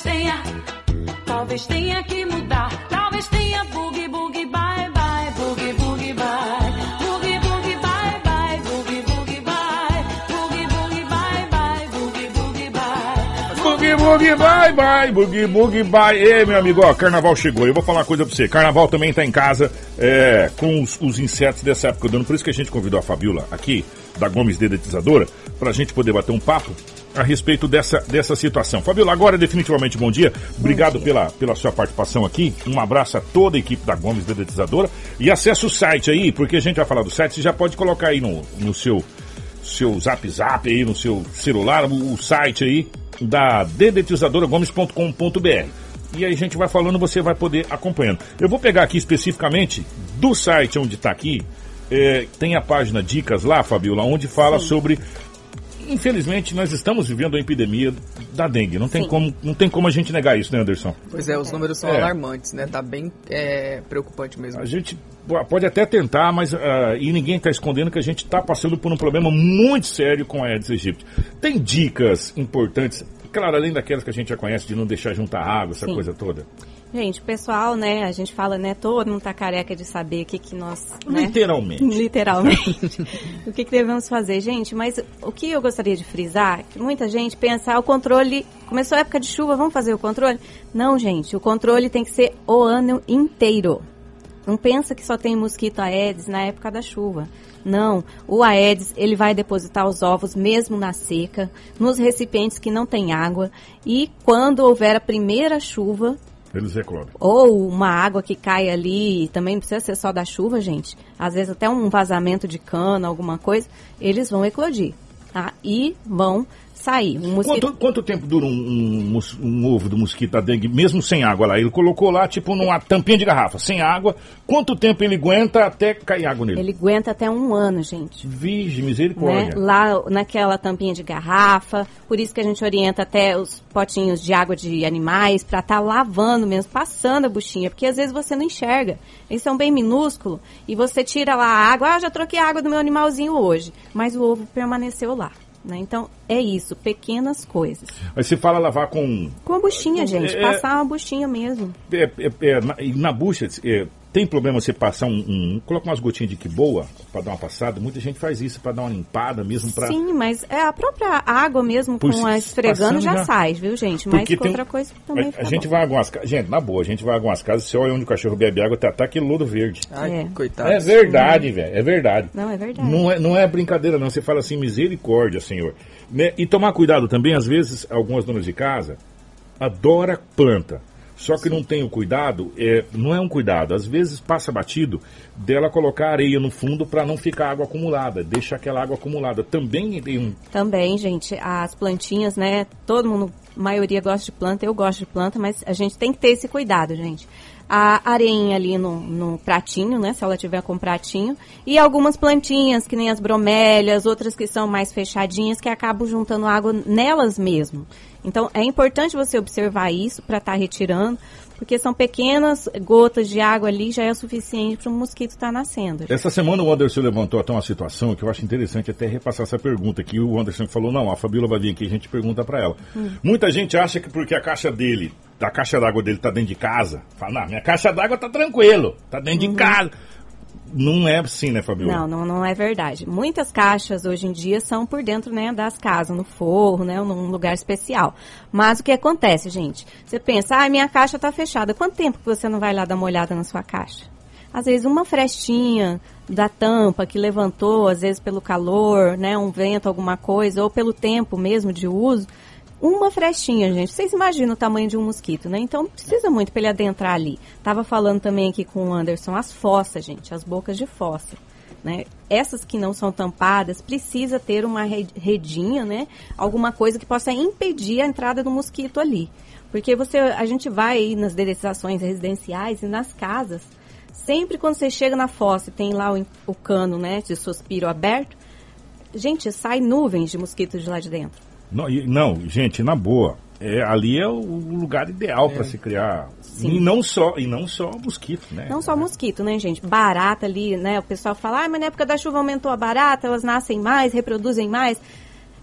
talvez tenha, talvez tenha que mudar. Talvez tenha boogie, boogie, bye, bye, boogie, boogie, bye. Boogie, boogie, bye, bye, boogie, boogie, bye. Boogie, bye, bye, boogie, bye. Boogie, bye, bye, boogie, bye. Ei, meu amigo, ó, carnaval chegou. Eu vou falar uma coisa pra você. Carnaval também tá em casa é, com os, os insetos dessa época do ano. Por isso que a gente convidou a Fabiola aqui, da Gomes Dedetizadora, pra gente poder bater um papo a respeito dessa, dessa situação. Fabiola, agora definitivamente bom dia. Obrigado Pela, pela sua participação aqui. Um abraço a toda a equipe da Gomes Dedetizadora. E acesse o site aí, porque a gente vai falar do site. Você já pode colocar aí no, no seu, seu zap zap aí, no seu celular, o, o site aí da dedetizadoragomes.com.br. E aí a gente vai falando, você vai poder acompanhando. Eu vou pegar aqui especificamente do site onde está aqui, é, tem a página Dicas lá, Fabiola, onde fala sobre. Infelizmente, nós estamos vivendo a epidemia da dengue. Não tem, Sim. como, não tem como a gente negar isso, né, Anderson? Pois é, os números são É. alarmantes, né? Tá bem é, preocupante mesmo. A gente po- pode até tentar, mas ah, e ninguém está escondendo que a gente está passando por um problema muito sério com a Aedes aegypti. Tem dicas importantes, claro, além daquelas que a gente já conhece de não deixar juntar água, essa Sim. coisa toda. Gente, o pessoal, né, a gente fala, né, todo mundo tá careca de saber o que que nós, né, Literalmente. Literalmente. o que, que devemos fazer, gente? Mas o que eu gostaria de frisar, que muita gente pensa, ah, o controle, começou a época de chuva, vamos fazer o controle? Não, gente, o controle tem que ser o ano inteiro. Não pensa que só tem mosquito Aedes na época da chuva. Não, o Aedes, ele vai depositar os ovos mesmo na seca, nos recipientes que não tem água, e quando houver a primeira chuva, Eles eclodem. ou uma água que cai ali, também não precisa ser só da chuva, gente. Às vezes até um vazamento de cana, alguma coisa, eles vão eclodir, tá? E vão sair. Um mosquito... Quanto, quanto tempo dura um, um um ovo do mosquito da dengue, mesmo sem água lá? Ele colocou lá, tipo, numa tampinha de garrafa, sem água. Quanto tempo ele aguenta até cair água nele? Ele aguenta até um ano, gente. Vige, Né? misericórdia. Lá naquela tampinha de garrafa, por isso que a gente orienta até os potinhos de água de animais para estar lavando mesmo, passando a buchinha, porque às vezes você não enxerga. Eles são bem minúsculos e você tira lá a água, ah, já troquei a água do meu animalzinho hoje, mas o ovo permaneceu lá. Né? Então é isso, pequenas coisas. Aí você fala lavar com. Com a buchinha, gente, É- passar uma buchinha mesmo. É, é, é, na, na bucha, é, tem problema você passar um, um. Coloca umas gotinhas de que boa pra dar uma passada. Muita gente faz isso pra dar uma limpada mesmo. Pra, Sim, mas é a própria água mesmo Por com se- a esfregando já, já. sai, viu, gente? Mas Porque com tem- outra coisa também a, fica a gente bom. vai a algumas casas. Gente, na boa, a gente vai a algumas casas, você olha onde o cachorro bebe água, tá até aquele lodo verde. Ai, É. coitado. É verdade, velho. É verdade. Não, é verdade. Não é, não é brincadeira, não. Você fala assim, misericórdia, Senhor. Né? E tomar cuidado também, às vezes, algumas donas de casa adora planta. Só que não tem o cuidado, é, não é um cuidado. Às vezes passa batido dela colocar areia no fundo para não ficar água acumulada. Deixa aquela água acumulada. Também tem um. Também, gente, as plantinhas, né? Todo mundo, a maioria gosta de planta, eu gosto de planta, mas a gente tem que ter esse cuidado, gente. A areinha ali no, no pratinho, né? Se ela tiver com pratinho. E algumas plantinhas, que nem as bromélias, outras que são mais fechadinhas, que acabam juntando água nelas mesmo. Então, é importante você observar isso para estar retirando, porque são pequenas gotas de água ali, já é o suficiente para o mosquito estar nascendo. Essa semana o Anderson levantou até uma situação que eu acho interessante até repassar essa pergunta aqui. O Anderson falou, não, a Fabiola vai vir aqui, a gente pergunta para ela. Muita gente acha que porque a caixa dele, a caixa d'água dele tá dentro de casa, fala, não, minha caixa d'água tá tranquilo, tá dentro de casa. Não é assim, né, Fabiola? Não, não, não é verdade. Muitas caixas hoje em dia são por dentro né, das casas, no forro, né, num lugar especial. Mas o que acontece, gente? Você pensa, ah, minha caixa está fechada. Quanto tempo que você não vai lá dar uma olhada na sua caixa? Às vezes uma frestinha da tampa que levantou, às vezes pelo calor, né, um vento, alguma coisa, ou pelo tempo mesmo de uso. Uma frestinha, gente. Vocês imaginam o tamanho de um mosquito, né? Então precisa muito para ele adentrar ali. Tava falando também aqui com o Anderson, as fossas, gente, as bocas de fossa. Né? Essas que não são tampadas, precisa ter uma re- redinha, né? Alguma coisa que possa impedir a entrada do mosquito ali. Porque você, a gente vai aí nas dedetizações residenciais e nas casas, sempre quando você chega na fossa e tem lá o, o cano, né, de suspiro aberto, gente, sai nuvens de mosquitos de lá de dentro. Não, não, gente, na boa. É, ali é o lugar ideal para se criar. Sim. E não só, e não só mosquito, né? Não só mosquito, né, gente? Barata ali, né? O pessoal fala, ah, mas na época da chuva aumentou a barata, elas nascem mais, reproduzem mais.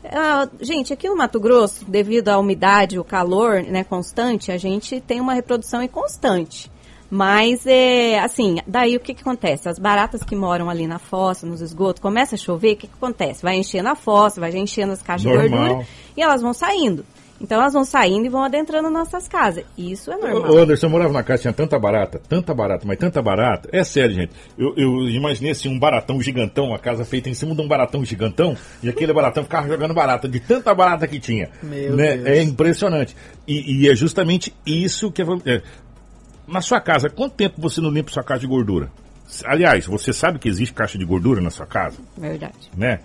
Ah, gente, aqui no Mato Grosso, devido à umidade, o calor né, constante, a gente tem uma reprodução inconstante. Mas, é, assim, daí o que, que acontece? As baratas que moram ali na fossa, nos esgotos, começa a chover, o que, que acontece? Vai enchendo a fossa, vai enchendo as caixas Normal. de gordura e elas vão saindo. Então elas vão saindo e vão adentrando nossas casas. Isso é normal. Ô, Anderson, eu morava na casa, tinha tanta barata, tanta barata, mas tanta barata. É sério, gente. Eu, eu imaginei assim, um baratão gigantão, uma casa feita em cima de um baratão gigantão, e aquele baratão ficava jogando barata, de tanta barata que tinha. Meu né? Deus. É impressionante. E, e é justamente isso que é. Na sua casa, quanto tempo você não limpa sua caixa de gordura? Aliás, você sabe que existe caixa de gordura na sua casa? Verdade. né?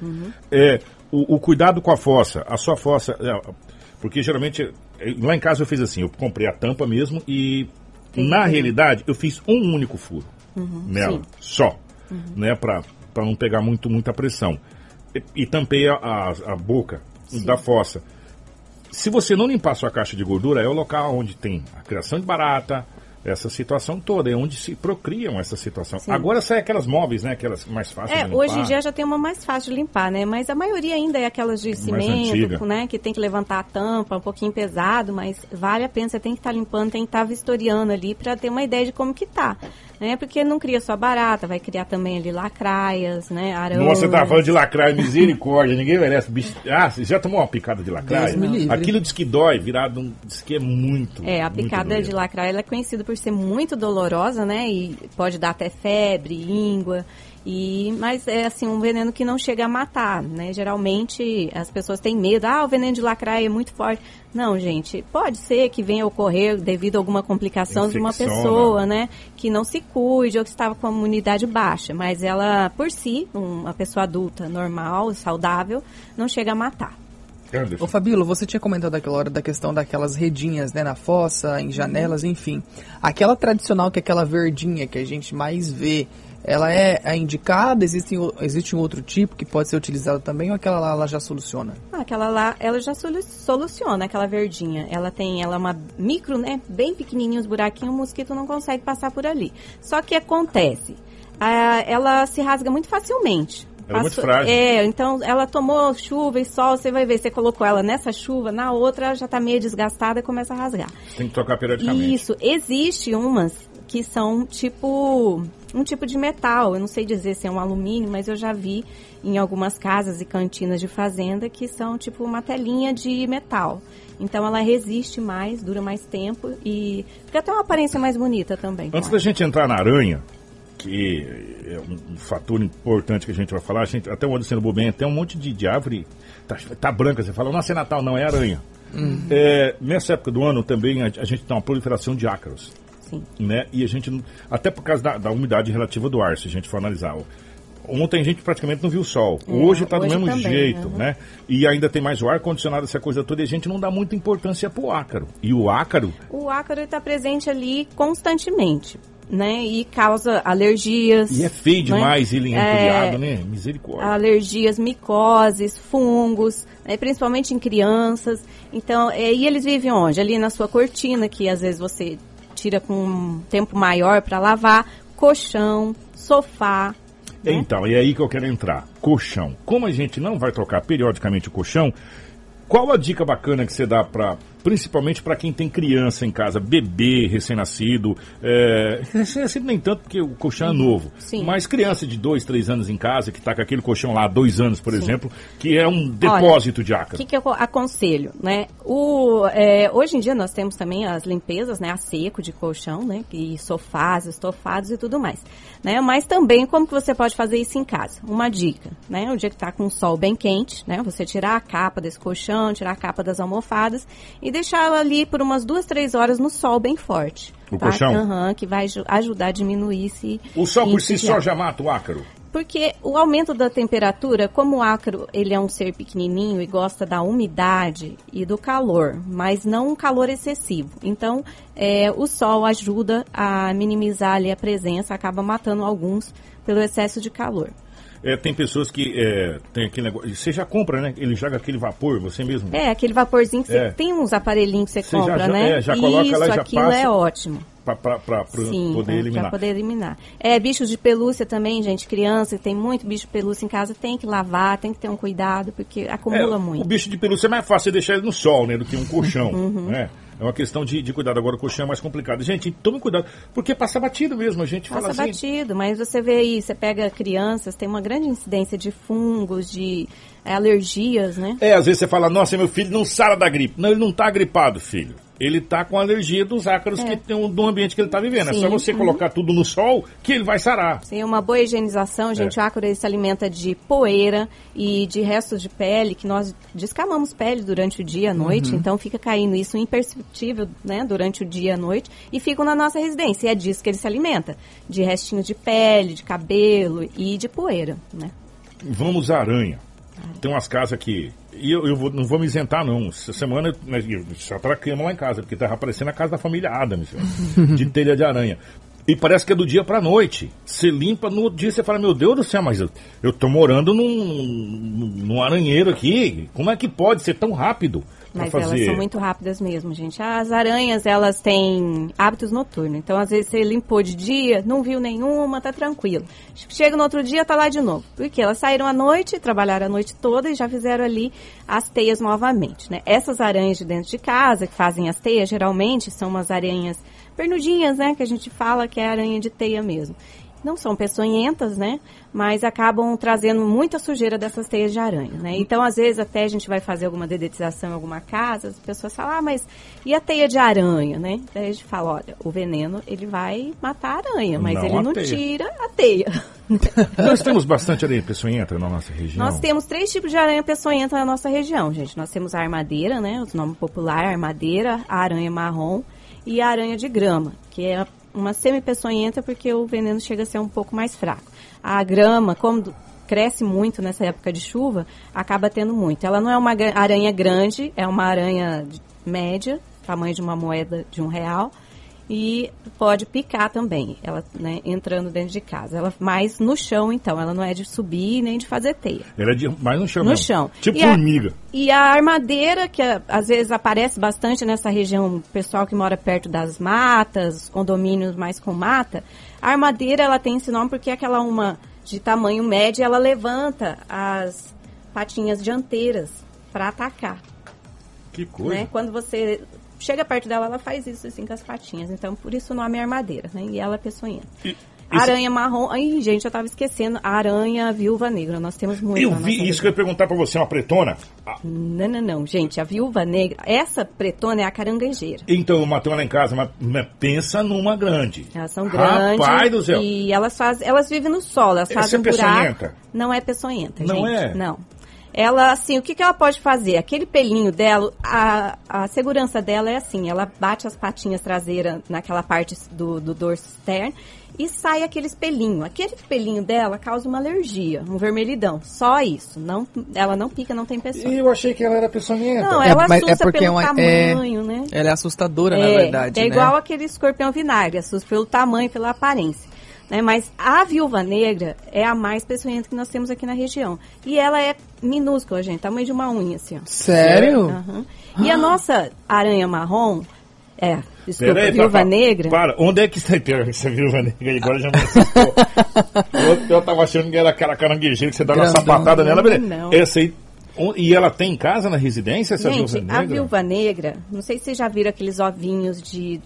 É, o, o cuidado com a fossa, a sua fossa, é, porque geralmente é, lá em casa eu fiz assim, eu comprei a tampa mesmo e na realidade eu fiz um único furo nela, sim. só, né, para para não pegar muito muita pressão e, e tampei a, a, a boca da fossa. Se você não limpar sua caixa de gordura, é o local onde tem a criação de barata, essa situação toda, é onde se procriam essa situação. Sim. Agora sai aquelas móveis, né? Aquelas mais fáceis É, de limpar. hoje em dia já tem uma mais fácil de limpar, né? Mas a maioria ainda é aquelas de cimento, né? Que tem que levantar a tampa, um pouquinho pesado, mas vale a pena, você tem que estar limpando, tem que estar vistoriando ali para ter uma ideia de como que tá. Né? Porque não cria só barata, vai criar também ali lacraias, né? Aranhas. Nossa, você tava falando de lacraia, misericórdia, ninguém merece. Bicho... Ah, você já tomou uma picada de lacraia? Aquilo diz que dói, virado um. Diz que é muito. É, a muito picada de lacraia ela é conhecida por ser muito dolorosa, né? E pode dar até febre, íngua. E, mas é assim, um veneno que não chega a matar, né? Geralmente as pessoas têm medo, ah, o veneno de lacraia é muito forte. Não, gente, pode ser que venha a ocorrer devido a alguma complicação de uma Infecção, pessoa, né? Que não se cuide ou que estava com a imunidade baixa. Mas ela, por si, uma pessoa adulta, normal, saudável, não chega a matar. Anderson, Ô Fabíola, você tinha comentado aquela hora da questão daquelas redinhas, né, na fossa, em janelas, enfim. Aquela tradicional que é aquela verdinha que a gente mais vê, ela é a indicada? Existe, existe um outro tipo que pode ser utilizado também ou aquela lá ela já soluciona? Ah, aquela lá, ela já solu- soluciona, aquela verdinha. Ela tem, ela é uma micro, né? Bem pequenininho os buraquinhos, o mosquito não consegue passar por ali. Só que acontece, ah, ela se rasga muito facilmente. Ela é muito frágil. É, então ela tomou chuva e sol, você vai ver, você colocou ela nessa chuva, na outra ela já tá meio desgastada e começa a rasgar. tem que trocar periodicamente. Isso, existe umas que são tipo um tipo de metal. Eu não sei dizer se é um alumínio, mas eu já vi em algumas casas e cantinas de fazenda que são tipo uma telinha de metal. Então ela resiste mais, dura mais tempo e fica até uma aparência mais bonita também. Antes da gente entrar na aranha, que é um, um fator importante que a gente vai falar, a gente, até onde sendo bobem, tem um monte de, de árvore, tá, tá branca, você fala, nossa, é Natal, não, é aranha. É, nessa época do ano também a, a gente tem uma proliferação de ácaros. Sim. né? E a gente, até por causa da, da umidade relativa do ar, se a gente for analisar. Ontem a gente praticamente não viu o sol. É, hoje está do mesmo também, jeito, uhum. né? E ainda tem mais o ar-condicionado, essa coisa toda, e a gente não dá muita importância pro ácaro. E o ácaro, O ácaro está presente ali constantemente, né? E causa alergias. e é feio né? demais ele É, entulhado, né? Misericórdia. alergias, micoses, fungos, né, principalmente em crianças. Então, é, e eles vivem onde? Ali na sua cortina, que às vezes você tira com um tempo maior para lavar, colchão, sofá. né? Então, é aí que eu quero entrar. Colchão. Como a gente não vai trocar periodicamente o colchão, qual a dica bacana que você dá para, principalmente para quem tem criança em casa, bebê recém-nascido, é, recém-nascido nem tanto porque o colchão é novo, Sim. mas criança de dois, três anos em casa que está com aquele colchão lá há dois anos, por Sim. exemplo, que é um depósito de O ácaro. que, que eu aconselho, né? O, é, hoje em dia nós temos também as limpezas, né? A seco de colchão, né? E sofás, estofados e tudo mais, né? Mas também como que você pode fazer isso em casa? Uma dica, né? O dia que tá com o sol bem quente, né? Você tirar a capa desse colchão, tirar a capa das almofadas e deixar ela ali por umas duas, três horas no sol bem forte. O tá? colchão? Aham, que vai aju- ajudar a diminuir esse... O sol por si só já mata o ácaro? Porque o aumento da temperatura, como o ácaro ele é um ser pequenininho e gosta da umidade e do calor, mas não um calor excessivo. Então, é, o sol ajuda a minimizar ali a presença, acaba matando alguns pelo excesso de calor. É, tem pessoas que é, tem aquele negócio. Você já compra, né? Ele joga aquele vapor, você mesmo. É, aquele vaporzinho que você É. tem uns aparelhinhos que você, Você compra, já- né? é, já coloca Isso, lá e já aquilo passa. é ótimo. Sim, poder eliminar. Pra poder eliminar. É, bichos de pelúcia também, gente, criança, tem muito bicho de pelúcia em casa, tem que lavar, tem que ter um cuidado, porque acumula É, muito. O bicho de pelúcia é mais fácil deixar ele no sol, né? Do que um colchão. Uhum. né? É uma questão de, de cuidado. Agora o colchão é mais complicado. Gente, tome cuidado. Porque passa batido mesmo. A gente fala Passa assim. batido, mas você vê aí, você pega crianças, tem uma grande incidência de fungos, de é, alergias, né? É, às vezes você fala, nossa, meu filho não sara da gripe. Não, ele não tá gripado, filho. Ele tá com alergia dos ácaros que tem, do ambiente que ele tá vivendo. É só É. Sim, Uhum. você colocar tudo no sol que ele vai sarar. Tem uma boa higienização, gente. É. O ácaro ele se alimenta de poeira e de restos de pele, que nós descamamos pele durante o dia e a noite, então fica caindo isso imperceptível, né, durante o dia e a noite, e ficam na nossa residência. E é disso que ele se alimenta, de restinhos de pele, de cabelo e de poeira, né? Vamos à aranha. Tem umas casas que. E eu, eu vou- não vou me isentar, não. Essa semana eu só traquemos lá em casa, porque tava aparecendo a casa da família Adams, de telha de aranha. E parece que é do dia pra noite. Você limpa, no outro dia você fala, meu Deus do céu, mas eu, eu tô morando num, num aranheiro aqui. Como é que pode ser tão rápido Mas elas são muito rápidas mesmo, gente. As aranhas, elas têm hábitos noturnos. Então, às vezes, você limpou de dia, não viu nenhuma, tá tranquilo. Chega no outro dia, tá lá de novo. Porque elas saíram à noite, trabalharam a noite toda e já fizeram ali as teias novamente, né? Essas aranhas de dentro de casa, que fazem as teias, geralmente são umas aranhas pernudinhas, né? Que a gente fala que é aranha de teia mesmo. Não são peçonhentas, né? Mas acabam trazendo muita sujeira dessas teias de aranha, né? Então, às vezes, até a gente vai fazer alguma dedetização em alguma casa, as pessoas falam, ah, mas e a teia de aranha, né? Daí a gente fala, olha, o veneno, ele vai matar a aranha, mas Não ele não teia. tira a teia. Nós temos bastante areia peçonhenta na nossa região. Nós temos três tipos de aranha peçonhenta na nossa região, gente. Nós temos a armadeira, né? O nome popular, armadeira, a aranha marrom e a aranha de grama, que é uma semi-peçonhenta porque o veneno chega a ser um pouco mais fraco. A grama, como cresce muito nessa época de chuva, acaba tendo muito. Ela não é uma aranha grande, é uma aranha média, tamanho de uma moeda de um real, e pode picar também, ela né, entrando dentro de casa. Ela mais no chão, então, ela não é de subir nem de fazer teia. Ela é de, mais no chão No mesmo. chão. Tipo E a- formiga. E a armadeira, que é, às vezes aparece bastante nessa região, pessoal que mora perto das matas, condomínios mais com mata, a armadeira ela tem esse nome porque é aquela uma de tamanho médio, ela levanta as patinhas dianteiras para atacar, Que coisa. né? Quando você chega perto dela, ela faz isso assim com as patinhas. Então, por isso o nome é armadeira, né? E ela é peçonhenta. E- Aranha marrom. Ai, gente, eu tava esquecendo. Aranha viúva negra. Nós temos muito. Eu vi isso que eu ia perguntar pra você, uma pretona. Ah, não, não, não, gente, a viúva negra, essa pretona é a caranguejeira. Então eu matei lá em casa, mas, pensa numa grande. Elas são grandes Rapaz do céu. e elas fazem, elas vivem no solo, elas Essa fazem é um buraco. peçonhenta? Não é peçonhenta, Não gente. é? Não. Ela, assim, o que, que ela pode fazer? Aquele pelinho dela, a, a segurança dela é assim, ela bate as patinhas traseiras naquela parte do, do dorso externo e sai aquele pelinho. Aquele pelinho dela causa uma alergia, um vermelhidão. Só isso. Não, ela não pica, não tem peçonha. Eu achei que ela era peçonhenta. Não, É, ela mas é assusta porque pelo é uma- tamanho, é- né? Ela é assustadora, na É, verdade. é né? igual aquele escorpião vinagre, assusta pelo tamanho, pela aparência. Né? Mas a viúva negra é a mais peçonhenta que nós temos aqui na região. E ela é minúscula, gente, tamanho de uma unha, assim, ó. Sério? Aham. E a nossa aranha marrom, é, desculpa, Peraí, viúva papai. negra, Para, onde é que você pega essa viúva negra aí? Agora já me assustou. eu, eu tava achando que era aquela caranguejeira que você dá uma sapatada nela, beleza. Não. Essa aí. E ela tem em casa na residência, essa gente, viúva negra? a viúva negra, não sei se vocês já viram aqueles ovinhos de...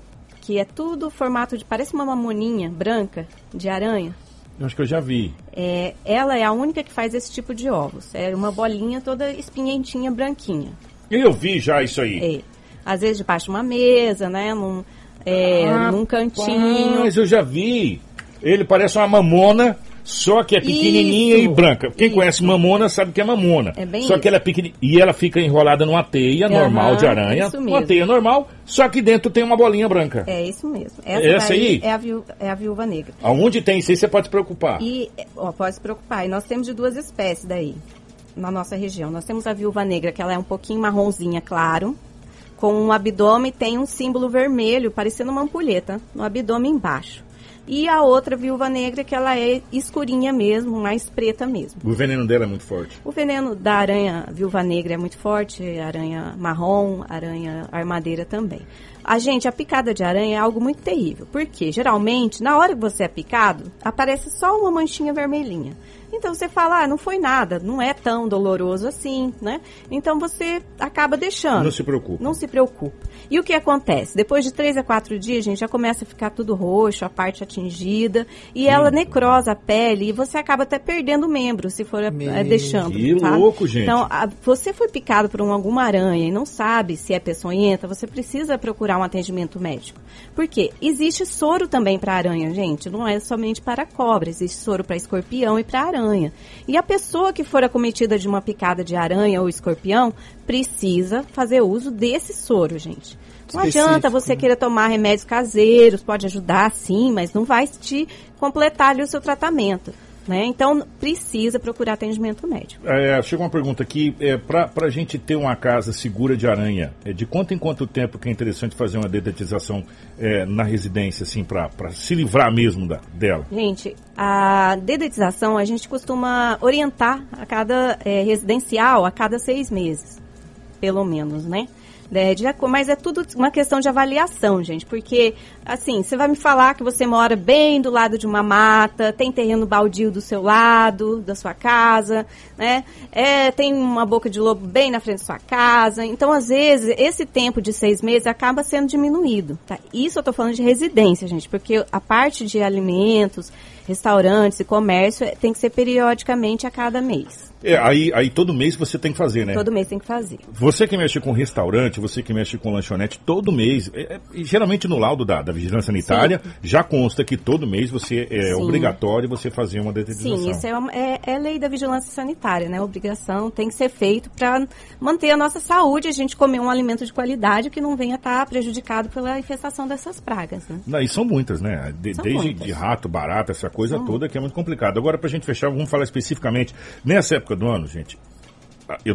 que é tudo formato de... parece uma mamoninha branca de aranha. Eu acho que eu já vi. É, ela é a única que faz esse tipo de ovos. É uma bolinha toda espinhentinha, branquinha. Eu vi já isso aí. É. Às vezes debaixo de uma mesa, né? Num, é, num cantinho. Mas eu já vi. Ele parece uma mamona, só que é pequenininha Isso, e branca. Quem isso. conhece mamona sabe que é mamona. É bem só que ela é pequenininha. E ela fica enrolada numa teia Aham, normal de aranha. isso Uma mesmo. teia normal, só que dentro tem uma bolinha branca. É isso mesmo. Essa daí aí? É a, viú- é a viúva negra. Aonde tem isso aí, você pode se preocupar. E, ó, pode se preocupar. E nós temos de duas espécies daí, na nossa região. Nós temos a viúva negra, que ela é um pouquinho marronzinha, claro. Com um abdômen, tem um símbolo vermelho, parecendo uma ampulheta, no abdômen embaixo. E a outra viúva negra, que ela é escurinha mesmo, mais preta mesmo. O veneno dela é muito forte. O veneno da aranha viúva negra é muito forte, aranha marrom, aranha armadeira também. A gente, a picada de aranha é algo muito terrível, porque geralmente, na hora que você é picado, aparece só uma manchinha vermelhinha. Então você fala, ah, não foi nada, não é tão doloroso assim, né? Então você acaba deixando. Não se preocupa. Não se preocupa. E o que acontece? Depois de três a quatro dias, gente, já começa a ficar tudo roxo, a parte atingida, e ela necrosa a pele, e você acaba até perdendo membro, se for Meu, é, deixando. que sabe? louco, gente. Então, a- você foi picado por um- alguma aranha e não sabe se é peçonhenta, você precisa procurar um atendimento médico. Por quê? Existe soro também para aranha, gente. Não é somente para cobra, existe soro para escorpião e para aranha. E a pessoa que for acometida de uma picada de aranha ou escorpião precisa fazer uso desse soro, gente. Não Específico, adianta você né? querer tomar remédios caseiros, pode ajudar sim, mas não vai te completar ali o seu tratamento. Né? Então, precisa procurar atendimento médico. É, chegou uma pergunta aqui, é, para a gente ter uma casa segura de aranha, é, de quanto em quanto tempo que é interessante fazer uma dedetização é, na residência, assim, para se livrar mesmo da, dela? Gente, a dedetização a gente costuma orientar a cada eh, residencial a cada seis meses, pelo menos, né? É, de mas é tudo uma questão de avaliação, gente, porque assim, você vai me falar que você mora bem do lado de uma mata, tem terreno baldio do seu lado, da sua casa, né? É, tem uma boca de lobo bem na frente da sua casa. Então, às vezes, esse tempo de seis meses acaba sendo diminuído. Tá? Isso eu estou falando de residência, gente, porque a parte de alimentos, restaurantes e comércio eh, tem que ser periodicamente a cada mês. É, aí, aí todo mês você tem que fazer, né? Todo mês tem que fazer. Você que mexe com restaurante, você que mexe com lanchonete, todo mês, é, é, geralmente no laudo da, da Vigilância Sanitária, já consta que todo mês você é Sim. obrigatório você fazer uma dedetização. Sim, isso é, uma- é, é lei da vigilância sanitária, né? Obrigação tem que ser feito para manter a nossa saúde, a gente comer um alimento de qualidade que não venha estar prejudicado pela infestação dessas pragas, né? Não, e são muitas, né? De- São desde muitas. de rato, barata, essa coisa toda que é muito complicado. Agora, pra gente fechar, vamos falar especificamente. Nessa época do ano, gente,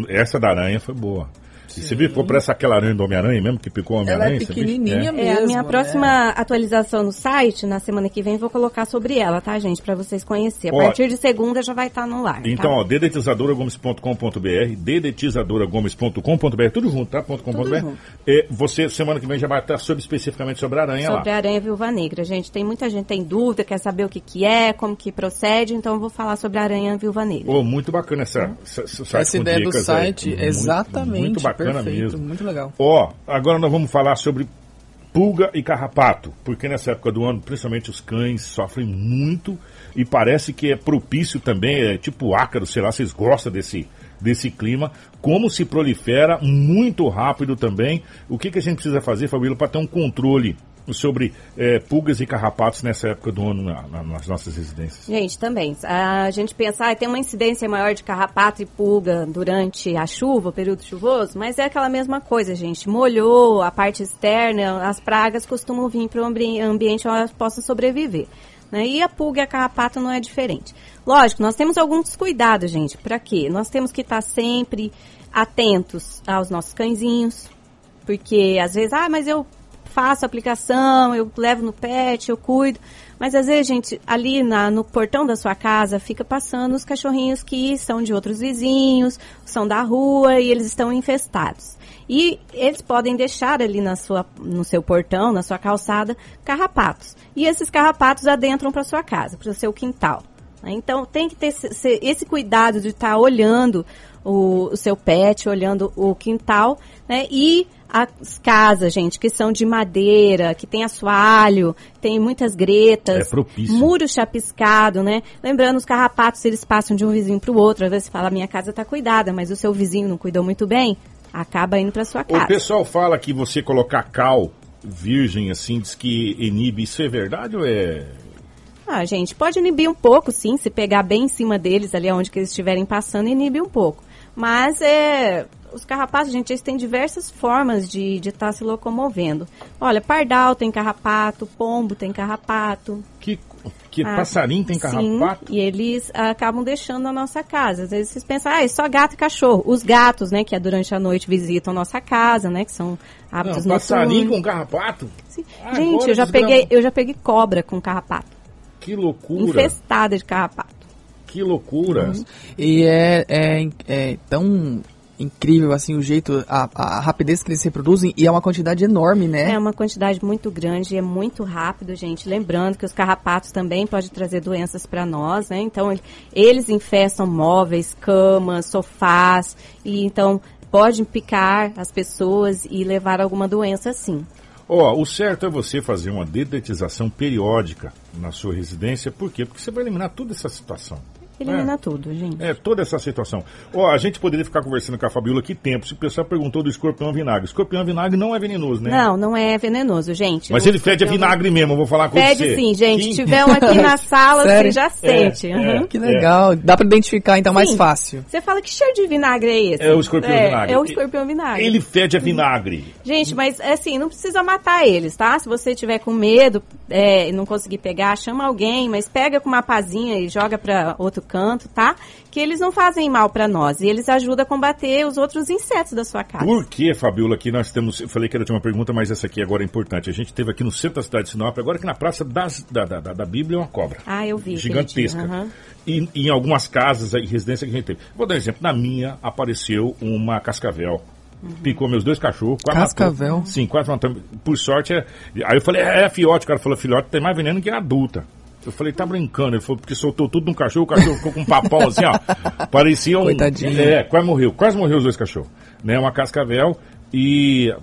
essa da aranha foi boa. E você viu, ficou parece aquela aranha do Homem-Aranha mesmo, que picou o Ela Homem-Aranha? é você viu? pequenininha É. mesmo. É, a minha próxima atualização no site, na semana que vem, vou colocar sobre ela, tá, gente? Para vocês conhecerem. A Ó, partir de segunda já vai estar no ar. Então, tá? ó, dedetizadoragomes.com.br, dedetizadoragomes.com.br, tudo junto, tá? Ponto .com.br. Tudo junto. É, você, semana que vem, já vai estar sobre, especificamente sobre a aranha Sobre lá. a aranha viúva negra, gente. Tem muita gente que tem dúvida, quer saber o que, que é, como que procede, então eu vou falar sobre a aranha viúva negra. Ô, muito bacana essa, essa, site Essa com ideia do dicas aí. site, Muito- exatamente. Muito bacana perfeito, mesmo. Muito legal. Ó, agora nós vamos falar sobre pulga e carrapato, porque nessa época do ano, principalmente os cães sofrem muito e parece que é propício também, é tipo ácaro, sei lá, vocês gostam desse desse clima, como se prolifera muito rápido também. O que, que a gente precisa fazer, Fabíola, para ter um controle sobre eh, pulgas e carrapatos nessa época do ano na- na- nas nossas residências? Gente, também. A gente pensa, tem uma incidência maior de carrapato e pulga durante a chuva, o período chuvoso, mas é aquela mesma coisa, gente. Molhou a parte externa, as pragas costumam vir para o ambiente onde elas possam sobreviver. né? E a pulga e a carrapato não é diferente. Lógico, nós temos alguns cuidados, gente. Para quê? Nós temos que estar sempre atentos aos nossos cãezinhos, porque às vezes, ah, mas eu faço a aplicação, eu levo no pet, eu cuido. Mas às vezes, gente, ali na- no portão da sua casa fica passando os cachorrinhos que são de outros vizinhos, são da rua e eles estão infestados. E eles podem deixar ali na sua, no seu portão, na sua calçada, carrapatos. E esses carrapatos adentram para sua casa, para o seu quintal. né? Então tem que ter esse, cuidado de estar olhando o, o seu pet, olhando o quintal, né? E as casas, gente, que são de madeira, que tem assoalho, tem muitas gretas, É propício. muro chapiscado, né? Lembrando, os carrapatos, eles passam de um vizinho para o outro. Às vezes você fala, minha casa está cuidada, mas o seu vizinho não cuidou muito bem, acaba indo para sua O casa. pessoal fala que você colocar cal virgem assim, diz que inibe. Isso é verdade ou é. Ah, gente, pode inibir um pouco, sim, se pegar bem em cima deles, ali onde que eles estiverem passando, inibe um pouco. Mas é, os carrapatos, gente, eles têm diversas formas de estar se locomovendo. Olha, pardal tem carrapato, pombo tem carrapato. Que, que Ah, passarinho tem carrapato? Sim, e eles acabam deixando a nossa casa. Às vezes vocês pensam, ah, é só gato e cachorro. Os gatos, né, que é durante a noite visitam nossa casa, né, que são Não, hábitos passarinho noturnos. com carrapato? Sim. Agora Gente, eu já, desgrama- peguei, eu já peguei cobra com carrapato. Que loucura. infestada de carrapato. Que loucura. E é, é, é tão incrível assim o jeito, a, a rapidez que eles se reproduzem e é uma quantidade enorme, né? É uma quantidade muito grande e é muito rápido, gente. Lembrando que os carrapatos também podem trazer doenças para nós, né? Então, eles infestam móveis, camas, sofás, e então podem picar as pessoas e levar alguma doença sim. Ó, o certo é você fazer uma dedetização periódica na sua residência. Por quê? Porque você vai eliminar toda essa situação. Elimina É. tudo, gente. É, toda essa situação. Ó, a gente poderia ficar conversando com a Fabiola aqui tempo. Se o pessoal perguntou do escorpião vinagre. Escorpião vinagre não é venenoso, né? Não, não é venenoso, gente. Mas O ele fede a escorpião- vinagre mesmo, eu vou falar com Fede você. sim, gente. Que- Se tiver um aqui na sala, você já sente. é. uhum. Que legal. Dá pra identificar então mais Sim. fácil. Você fala que cheiro de vinagre é esse? É o escorpião vinagre. É o escorpião vinagre. Ele fede a vinagre. Gente, mas assim, não precisa matar eles, tá? Se você tiver com medo é, e não conseguir pegar, chama alguém, mas pega com uma pazinha e joga pra outro canto, tá? Que eles não fazem mal pra nós e eles ajudam a combater os outros insetos da sua casa. Por que, Fabiola, aqui nós temos. Eu falei que era de uma pergunta, mas essa aqui agora é importante. A gente teve aqui no centro da cidade de Sinop, agora aqui na Praça das- da, da, da, da Bíblia, uma cobra. Ah, eu vi. Gigantesca. E, e em algumas casas e residências que a gente teve. Vou dar um exemplo. Na minha apareceu uma cascavel. Picou meus dois cachorros. quase Cascavel? matou. Sim, quase matou. Por sorte, é... aí eu falei, é, é fiote. O cara falou, filhote tem mais veneno que adulta. Eu falei, tá brincando. Ele falou, porque soltou tudo num cachorro, o cachorro ficou com um papão assim, ó. Parecia um. Coitadinho. É, quase morreu. Quase morreu os dois cachorros. Né, uma cascavel e.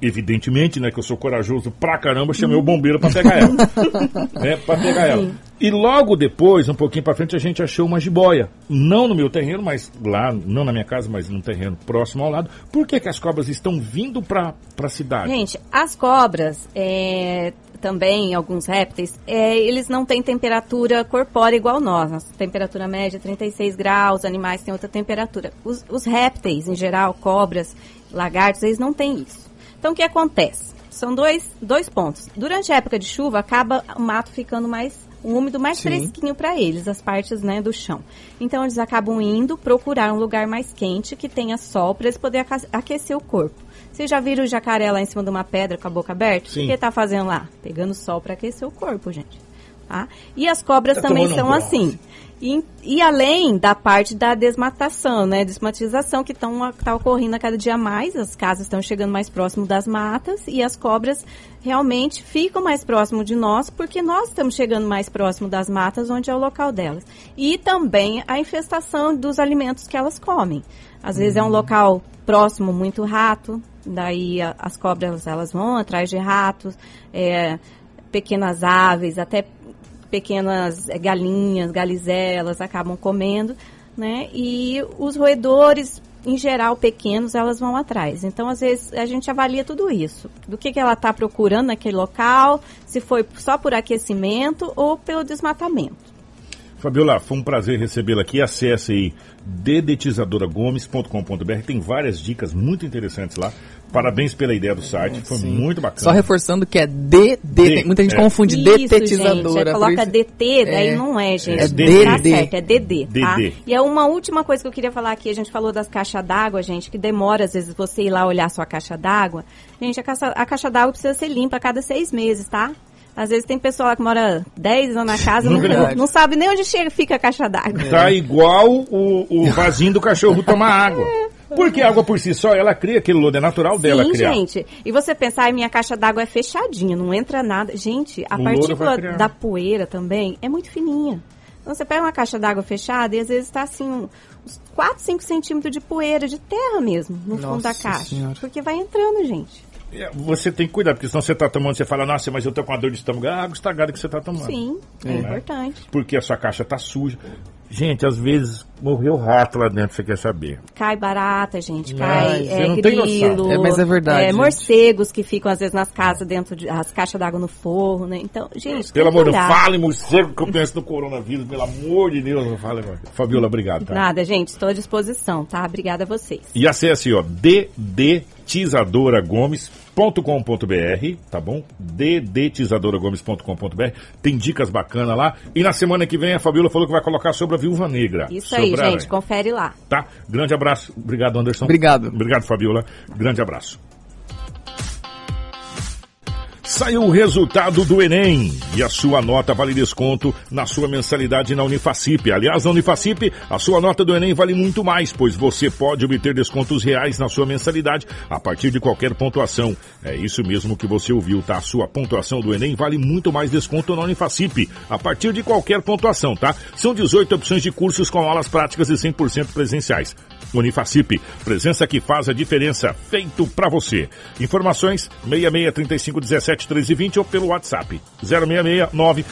Evidentemente, né, que eu sou corajoso pra caramba, chamei o bombeiro pra pegar ela. né, pra pegar ela. E logo depois, um pouquinho pra frente, a gente achou uma jiboia. Não no meu terreno, mas lá, não na minha casa, mas num terreno próximo ao lado. Por que, que as cobras estão vindo pra, pra cidade? Gente, as cobras, é, também alguns répteis, é, eles não têm temperatura corpórea igual nós. Nossa temperatura média é 36 graus, animais têm outra temperatura. Os, os répteis, em geral, cobras, lagartos, eles não têm isso. Então, o que acontece? São dois, dois pontos. Durante a época de chuva, acaba o mato ficando mais úmido, mais Sim. fresquinho para eles, as partes né, do chão. Então, eles acabam indo procurar um lugar mais quente, que tenha sol, para eles poderem aquecer o corpo. Vocês já viram o jacaré lá em cima de uma pedra com a boca aberta? Sim. O que ele tá fazendo lá? Pegando sol para aquecer o corpo, gente. Tá? E as cobras Tá também um são assim. E, e além da parte da desmatação, né? Desmatização que está ocorrendo a cada dia mais, as casas estão chegando mais próximo das matas e as cobras realmente ficam mais próximo de nós porque nós estamos chegando mais próximo das matas, onde é o local delas. E também a infestação dos alimentos que elas comem. Às vezes é um local próximo muito rato, daí a- as cobras elas vão atrás de ratos, é, pequenas aves, até pequenas galinhas, galizelas acabam comendo, né? E os roedores, em geral, pequenos, elas vão atrás. Então, às vezes, a gente avalia tudo isso. Do que, que ela está procurando naquele local, se foi só por aquecimento ou pelo desmatamento. Fabiola, foi um prazer recebê-la aqui. Acesse aí dedetizadoragomez.com.br. Tem várias dicas muito interessantes lá. Parabéns pela ideia do site. Foi Sim. muito bacana. Só reforçando que é DD. D, Muita gente é. confunde Isso, detetizadora. gente, é, coloca isso- DT, daí É. não é, gente. É DD. tá certo, é DD, tá? DD. E é uma última coisa que eu queria falar aqui, a gente falou das caixas d'água, gente, que demora às vezes você ir lá olhar a sua caixa d'água. Gente, a caixa, a caixa d'água precisa ser limpa a cada seis meses, tá? Às vezes tem pessoa lá que mora 10 anos na casa, não, Verdade. não sabe nem onde chega, fica a caixa d'água. Tá igual o, o vasinho do cachorro tomar água. Porque a água por si só, ela cria aquele lodo, é natural dela Sim, criar. gente. E você pensar, ai, minha caixa d'água é fechadinha, não entra nada. Gente, a O partícula da poeira também é muito fininha. Então você pega uma caixa d'água fechada e às vezes está assim, uns 4, 5 centímetros de poeira, de terra mesmo, no fundo da Nossa caixa. Senhora. Porque vai entrando, gente. É, Você tem que cuidar, porque senão você tá tomando, você fala, nossa, mas eu tô com uma dor de estômago. É a água estragada que você tá tomando. Sim, é, importante. Porque a sua caixa tá suja. Gente, às vezes morreu rato lá dentro, você quer saber. Cai barata, gente, cai é, não tem noção. grilo. É, mas é verdade, é, morcegos que ficam às vezes nas casas, dentro de as caixas d'água no forro, né? Então, gente, Pelo tem que amor de Deus, fale morcego que eu penso no coronavírus, pelo amor de Deus, não fale agora. Fabiola, obrigado, tá? Nada, gente, estou à disposição, tá? Obrigada a vocês. E acesse, ó, ddtizadoragomez.com.br, tá bom? ddtizadoragomez.com.br. Tem dicas bacanas lá. E na semana que vem a Fabiola falou que vai colocar sobre a Viúva Negra. Isso aí, gente, confere lá. Tá? Grande abraço. Obrigado, Anderson. Obrigado. Obrigado, Fabiola. Grande abraço. Saiu o resultado do Enem e a sua nota vale desconto na sua mensalidade na Unifacip. Aliás, na Unifacip, a sua nota do Enem vale muito mais, pois você pode obter descontos reais na sua mensalidade a partir de qualquer pontuação. É isso mesmo que você ouviu, tá? A sua pontuação do Enem vale muito mais desconto na Unifacip, a partir de qualquer pontuação, tá? São 18 opções de cursos com aulas práticas e 100% presenciais. Unifacip, presença que faz a diferença, feito para você. Informações 66 35 17 13 20 ou pelo WhatsApp 066 9